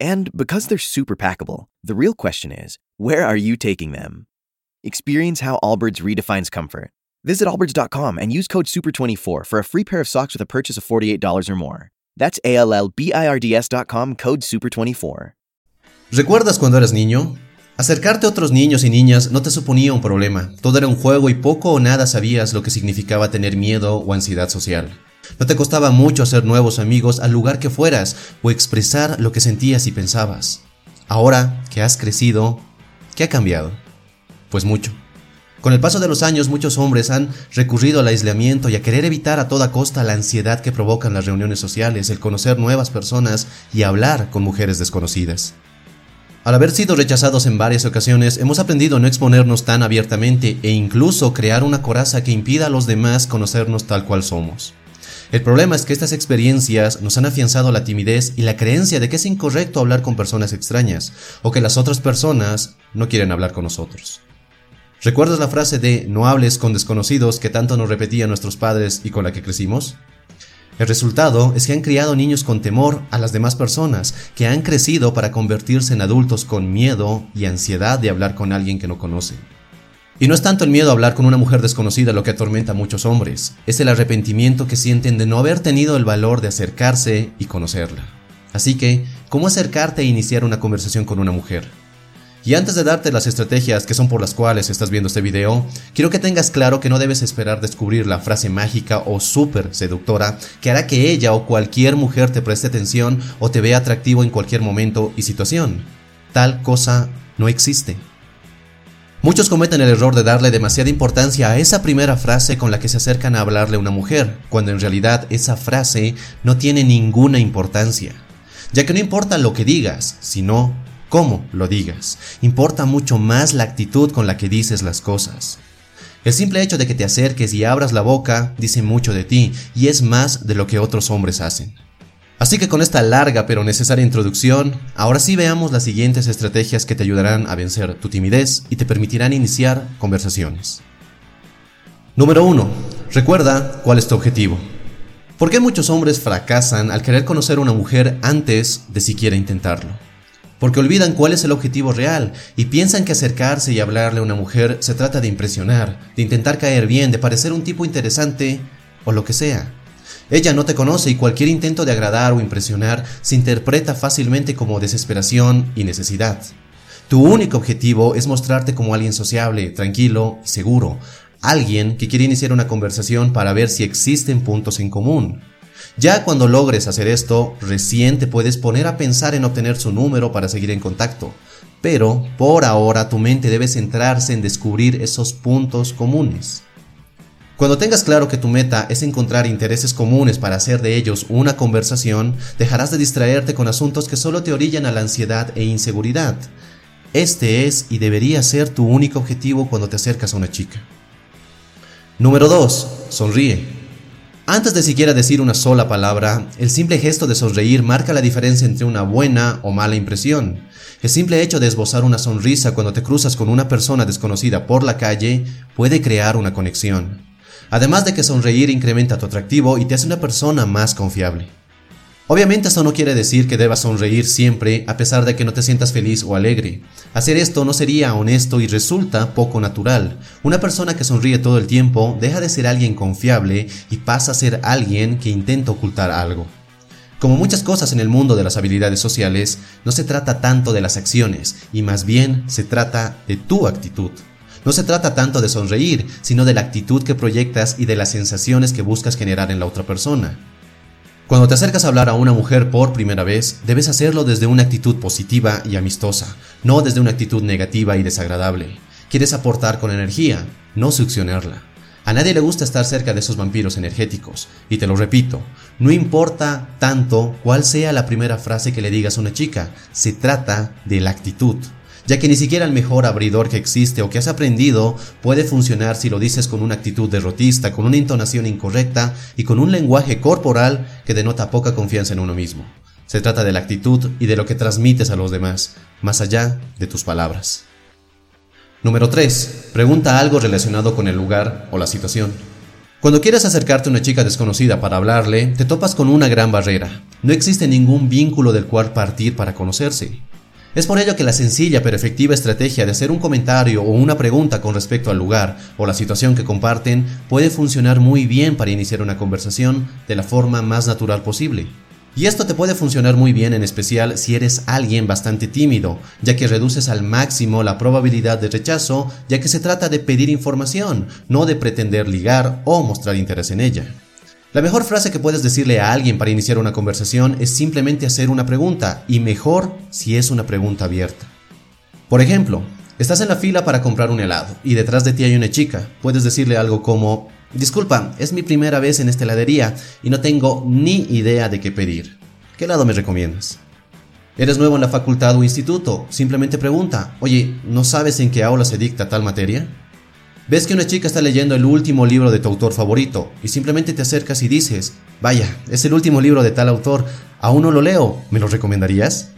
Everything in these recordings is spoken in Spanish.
And because they're super packable, the real question is where are you taking them? Experience how Allbirds redefines comfort. Visit allbirds.com and use code SUPER24 for a free pair of socks with a purchase of $48 or more. That's A L L B I R D S.com code SUPER24. ¿Recuerdas cuando eras niño? Acercarte a otros niños y niñas no te suponía un problema. Todo era un juego y poco o nada sabías lo que significaba tener miedo o ansiedad social. No te costaba mucho hacer nuevos amigos al lugar que fueras o expresar lo que sentías y pensabas. Ahora que has crecido, ¿qué ha cambiado? Pues mucho. Con el paso de los años muchos hombres han recurrido al aislamiento y a querer evitar a toda costa la ansiedad que provocan las reuniones sociales, el conocer nuevas personas y hablar con mujeres desconocidas. Al haber sido rechazados en varias ocasiones, hemos aprendido a no exponernos tan abiertamente e incluso crear una coraza que impida a los demás conocernos tal cual somos. El problema es que estas experiencias nos han afianzado la timidez y la creencia de que es incorrecto hablar con personas extrañas o que las otras personas no quieren hablar con nosotros. ¿Recuerdas la frase de no hables con desconocidos que tanto nos repetían nuestros padres y con la que crecimos? El resultado es que han criado niños con temor a las demás personas, que han crecido para convertirse en adultos con miedo y ansiedad de hablar con alguien que no conocen. Y no es tanto el miedo a hablar con una mujer desconocida lo que atormenta a muchos hombres, es el arrepentimiento que sienten de no haber tenido el valor de acercarse y conocerla. Así que, ¿cómo acercarte e iniciar una conversación con una mujer? Y antes de darte las estrategias que son por las cuales estás viendo este video, quiero que tengas claro que no debes esperar descubrir la frase mágica o súper seductora que hará que ella o cualquier mujer te preste atención o te vea atractivo en cualquier momento y situación. Tal cosa no existe. Muchos cometen el error de darle demasiada importancia a esa primera frase con la que se acercan a hablarle a una mujer, cuando en realidad esa frase no tiene ninguna importancia. Ya que no importa lo que digas, sino cómo lo digas. Importa mucho más la actitud con la que dices las cosas. El simple hecho de que te acerques y abras la boca dice mucho de ti y es más de lo que otros hombres hacen. Así que con esta larga pero necesaria introducción, ahora sí veamos las siguientes estrategias que te ayudarán a vencer tu timidez y te permitirán iniciar conversaciones. Número 1. Recuerda cuál es tu objetivo. ¿Por qué muchos hombres fracasan al querer conocer a una mujer antes de siquiera intentarlo? Porque olvidan cuál es el objetivo real y piensan que acercarse y hablarle a una mujer se trata de impresionar, de intentar caer bien, de parecer un tipo interesante o lo que sea. Ella no te conoce y cualquier intento de agradar o impresionar se interpreta fácilmente como desesperación y necesidad. Tu único objetivo es mostrarte como alguien sociable, tranquilo y seguro, alguien que quiere iniciar una conversación para ver si existen puntos en común. Ya cuando logres hacer esto, recién te puedes poner a pensar en obtener su número para seguir en contacto. Pero, por ahora, tu mente debe centrarse en descubrir esos puntos comunes. Cuando tengas claro que tu meta es encontrar intereses comunes para hacer de ellos una conversación, dejarás de distraerte con asuntos que solo te orillan a la ansiedad e inseguridad. Este es y debería ser tu único objetivo cuando te acercas a una chica. Número 2. Sonríe. Antes de siquiera decir una sola palabra, el simple gesto de sonreír marca la diferencia entre una buena o mala impresión. El simple hecho de esbozar una sonrisa cuando te cruzas con una persona desconocida por la calle puede crear una conexión. Además de que sonreír incrementa tu atractivo y te hace una persona más confiable. Obviamente esto no quiere decir que debas sonreír siempre a pesar de que no te sientas feliz o alegre. Hacer esto no sería honesto y resulta poco natural. Una persona que sonríe todo el tiempo deja de ser alguien confiable y pasa a ser alguien que intenta ocultar algo. Como muchas cosas en el mundo de las habilidades sociales, no se trata tanto de las acciones y más bien se trata de tu actitud. No se trata tanto de sonreír, sino de la actitud que proyectas y de las sensaciones que buscas generar en la otra persona. Cuando te acercas a hablar a una mujer por primera vez, debes hacerlo desde una actitud positiva y amistosa, no desde una actitud negativa y desagradable. Quieres aportar con energía, no succionarla. A nadie le gusta estar cerca de esos vampiros energéticos. Y te lo repito, no importa tanto cuál sea la primera frase que le digas a una chica, se trata de la actitud. Ya que ni siquiera el mejor abridor que existe o que has aprendido puede funcionar si lo dices con una actitud derrotista, con una entonación incorrecta y con un lenguaje corporal que denota poca confianza en uno mismo. Se trata de la actitud y de lo que transmites a los demás, más allá de tus palabras. Número 3. Pregunta algo relacionado con el lugar o la situación. Cuando quieres acercarte a una chica desconocida para hablarle, te topas con una gran barrera. No existe ningún vínculo del cual partir para conocerse. Es por ello que la sencilla pero efectiva estrategia de hacer un comentario o una pregunta con respecto al lugar o la situación que comparten puede funcionar muy bien para iniciar una conversación de la forma más natural posible. Y esto te puede funcionar muy bien en especial si eres alguien bastante tímido, ya que reduces al máximo la probabilidad de rechazo, ya que se trata de pedir información, no de pretender ligar o mostrar interés en ella. La mejor frase que puedes decirle a alguien para iniciar una conversación es simplemente hacer una pregunta, y mejor si es una pregunta abierta. Por ejemplo, estás en la fila para comprar un helado y detrás de ti hay una chica. Puedes decirle algo como, Disculpa, es mi primera vez en esta heladería y no tengo ni idea de qué pedir. ¿Qué helado me recomiendas? ¿Eres nuevo en la facultad o instituto? Simplemente pregunta, oye, ¿no sabes en qué aula se dicta tal materia? Ves que una chica está leyendo el último libro de tu autor favorito y simplemente te acercas y dices, vaya, es el último libro de tal autor, aún no lo leo, ¿me lo recomendarías?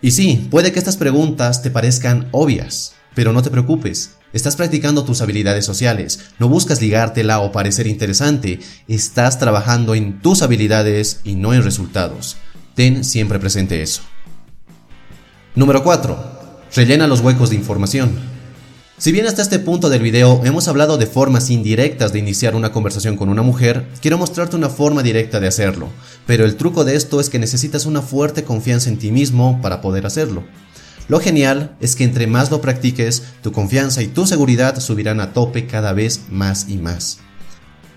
Y sí, puede que estas preguntas te parezcan obvias, pero no te preocupes, Estás practicando tus habilidades sociales, no buscas ligártela o parecer interesante, estás trabajando en tus habilidades y no en resultados. Ten siempre presente eso. Número 4. Rellena los huecos de información. Si bien hasta este punto del video hemos hablado de formas indirectas de iniciar una conversación con una mujer, quiero mostrarte una forma directa de hacerlo, pero el truco de esto es que necesitas una fuerte confianza en ti mismo para poder hacerlo. Lo genial es que entre más lo practiques, tu confianza y tu seguridad subirán a tope cada vez más y más.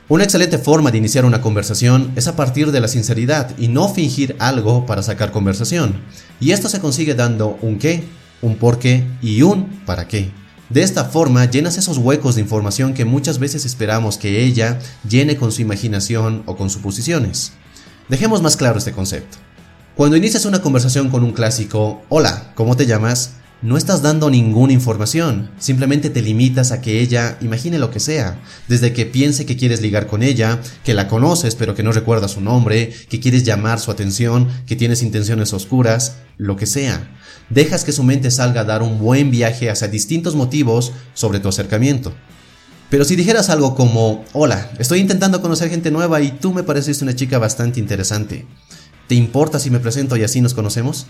Una excelente forma de iniciar una conversación es a partir de la sinceridad y no fingir algo para sacar conversación. Y esto se consigue dando un qué, un por qué y un para qué. De esta forma llenas esos huecos de información que muchas veces esperamos que ella llene con su imaginación o con suposiciones. Dejemos más claro este concepto. Cuando inicias una conversación con un clásico, hola, ¿cómo te llamas? No estás dando ninguna información, simplemente te limitas a que ella imagine lo que sea, desde que piense que quieres ligar con ella, que la conoces pero que no recuerdas su nombre, que quieres llamar su atención, que tienes intenciones oscuras, lo que sea. Dejas que su mente salga a dar un buen viaje hacia distintos motivos sobre tu acercamiento. Pero si dijeras algo como, hola, estoy intentando conocer gente nueva y tú me pareciste una chica bastante interesante. ¿Te importa si me presento y así nos conocemos?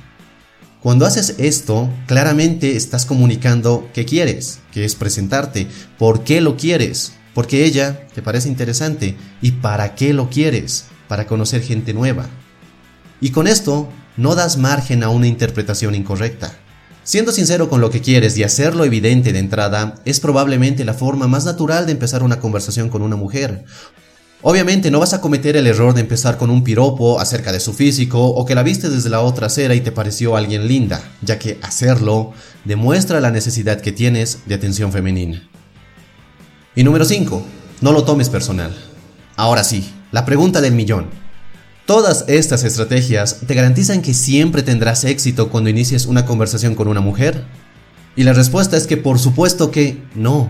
Cuando haces esto, claramente estás comunicando qué quieres, que es presentarte, por qué lo quieres, porque ella te parece interesante y para qué lo quieres, para conocer gente nueva. Y con esto no das margen a una interpretación incorrecta. Siendo sincero con lo que quieres y hacerlo evidente de entrada es probablemente la forma más natural de empezar una conversación con una mujer, Obviamente no vas a cometer el error de empezar con un piropo acerca de su físico o que la viste desde la otra acera y te pareció alguien linda, ya que hacerlo demuestra la necesidad que tienes de atención femenina. Y número 5. No lo tomes personal. Ahora sí, la pregunta del millón. Todas estas estrategias te garantizan que siempre tendrás éxito cuando inicies una conversación con una mujer. Y la respuesta es que por supuesto que no.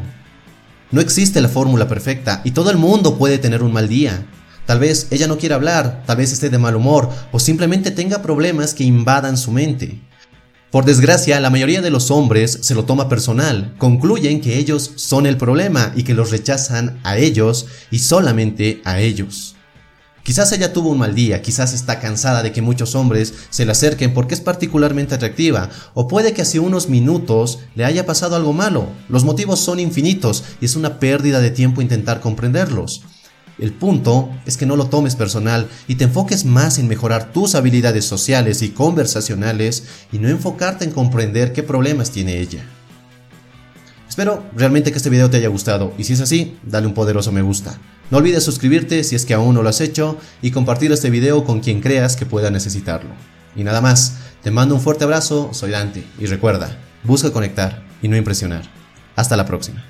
No existe la fórmula perfecta y todo el mundo puede tener un mal día. Tal vez ella no quiera hablar, tal vez esté de mal humor o simplemente tenga problemas que invadan su mente. Por desgracia, la mayoría de los hombres se lo toma personal, concluyen que ellos son el problema y que los rechazan a ellos y solamente a ellos. Quizás ella tuvo un mal día, quizás está cansada de que muchos hombres se le acerquen porque es particularmente atractiva, o puede que hace unos minutos le haya pasado algo malo. Los motivos son infinitos y es una pérdida de tiempo intentar comprenderlos. El punto es que no lo tomes personal y te enfoques más en mejorar tus habilidades sociales y conversacionales y no enfocarte en comprender qué problemas tiene ella. Espero realmente que este video te haya gustado y si es así, dale un poderoso me gusta. No olvides suscribirte si es que aún no lo has hecho y compartir este video con quien creas que pueda necesitarlo. Y nada más, te mando un fuerte abrazo, soy Dante y recuerda, busca conectar y no impresionar. Hasta la próxima.